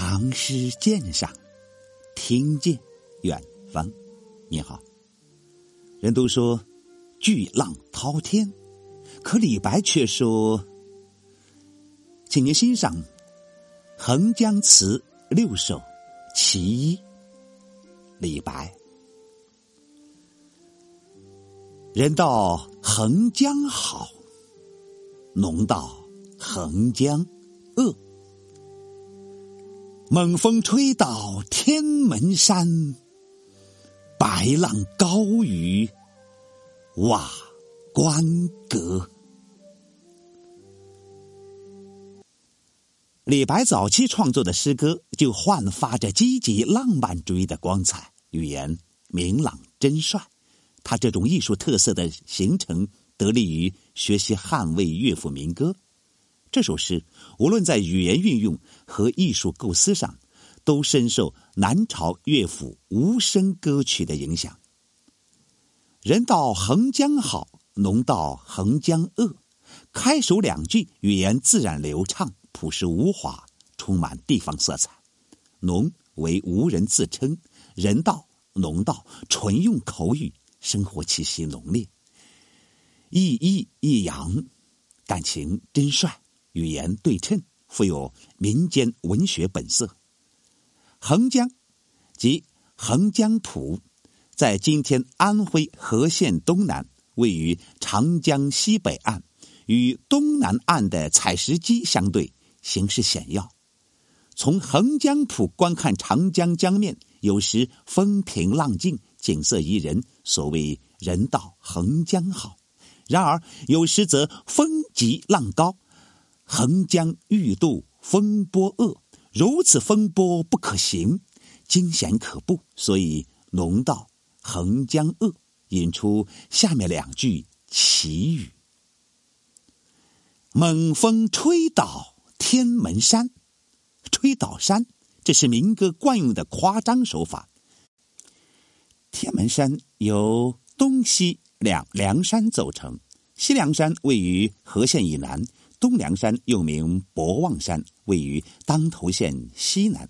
唐诗鉴赏，听见远方。你好，人都说巨浪滔天，可李白却说，请您欣赏《横江词》六首其一。李白：人道横江好，农道横江恶。猛风吹倒天门山，白浪高于瓦官阁。李白早期创作的诗歌就焕发着积极浪漫主义的光彩，语言明朗真率。他这种艺术特色的形成，得力于学习汉魏乐府民歌。这首诗无论在语言运用和艺术构思上，都深受南朝乐府无声歌曲的影响。人道横江好，农道横江恶。开首两句语言自然流畅，朴实无华，充满地方色彩。农为无人自称，人道、农道纯用口语，生活气息浓烈，一抑抑扬，感情真率。语言对称，富有民间文学本色。横江，即横江浦，在今天安徽和县东南，位于长江西北岸，与东南岸的采石矶相对，形势险要。从横江浦观看长江江面，有时风平浪静，景色宜人，所谓“人道横江好”。然而有时则风急浪高。横江欲渡，风波恶，如此风波不可行，惊险可怖。所以农道横江恶，引出下面两句奇语：猛风吹倒天门山，吹倒山，这是民歌惯用的夸张手法。天门山由东西两梁山组成，西梁山位于和县以南。东梁山又名博望山，位于当头县西南。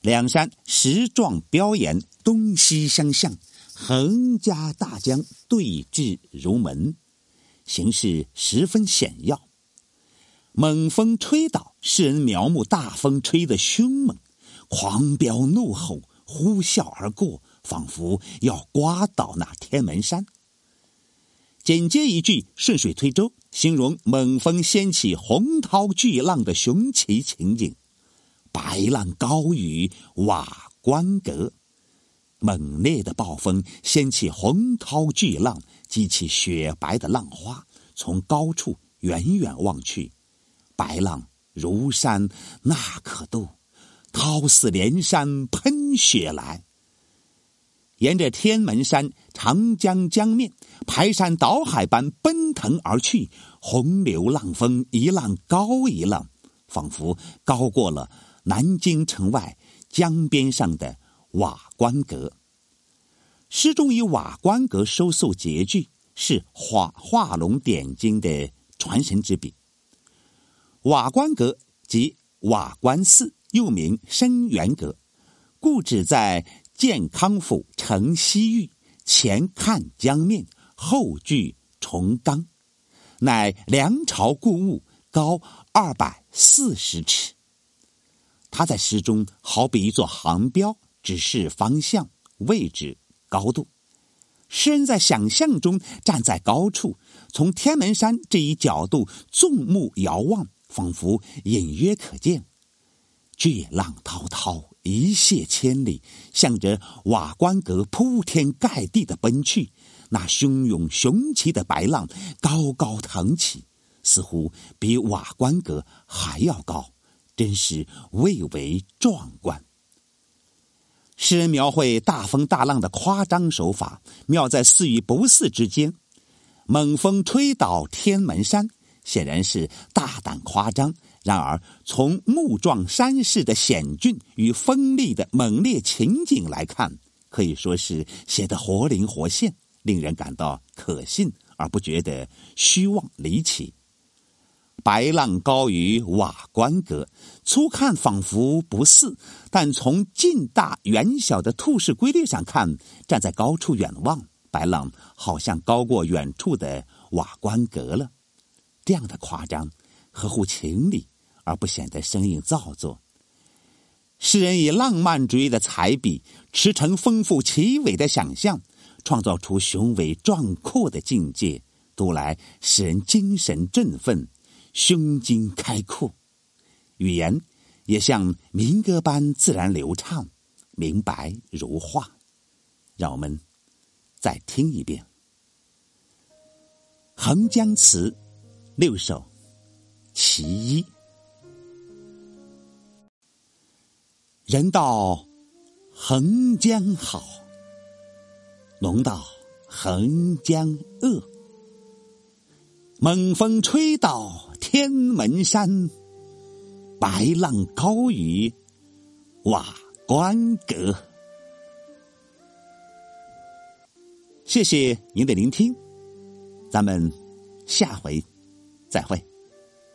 两山石状标岩，东西相向，横夹大江，对峙如门，形势十分险要。猛风吹倒，世人描摹大风吹得凶猛，狂飙怒吼，呼啸而过，仿佛要刮倒那天门山。紧接一句顺水推舟，形容猛风掀起洪涛巨浪的雄奇情景。白浪高于瓦官阁，猛烈的暴风掀起洪涛巨浪，激起雪白的浪花。从高处远远望去，白浪如山那可渡，涛似连山喷雪来。沿着天门山长江江面排山倒海般奔腾而去，洪流浪峰一浪高一浪，仿佛高过了南京城外江边上的瓦官阁。诗中以瓦官阁收束结句，是画画龙点睛的传神之笔。瓦官阁即瓦官寺，又名深元阁，故址在。建康府城西域，前看江面，后距重冈，乃梁朝故物，高二百四十尺。他在诗中好比一座航标，指示方向、位置、高度。诗人在想象中站在高处，从天门山这一角度纵目遥望，仿佛隐约可见巨浪滔滔。一泻千里，向着瓦官阁铺天盖地的奔去。那汹涌雄奇的白浪高高腾起，似乎比瓦官阁还要高，真是蔚为壮观。诗人描绘大风大浪的夸张手法，妙在似与不似之间。猛风吹倒天门山，显然是大胆夸张。然而，从木撞山势的险峻与锋利的猛烈情景来看，可以说是写得活灵活现，令人感到可信而不觉得虚妄离奇。白浪高于瓦关阁，初看仿佛不似，但从近大远小的兔式规律上看，站在高处远望，白浪好像高过远处的瓦关阁了。这样的夸张，合乎情理，而不显得生硬造作。诗人以浪漫主义的彩笔，驰骋丰富奇伟的想象，创造出雄伟壮阔的境界，读来使人精神振奋。胸襟开阔，语言也像民歌般自然流畅、明白如画。让我们再听一遍《横江词》六首其一：人道横江好，龙到横江恶。猛风吹到天门山，白浪高于瓦官阁。谢谢您的聆听，咱们下回再会。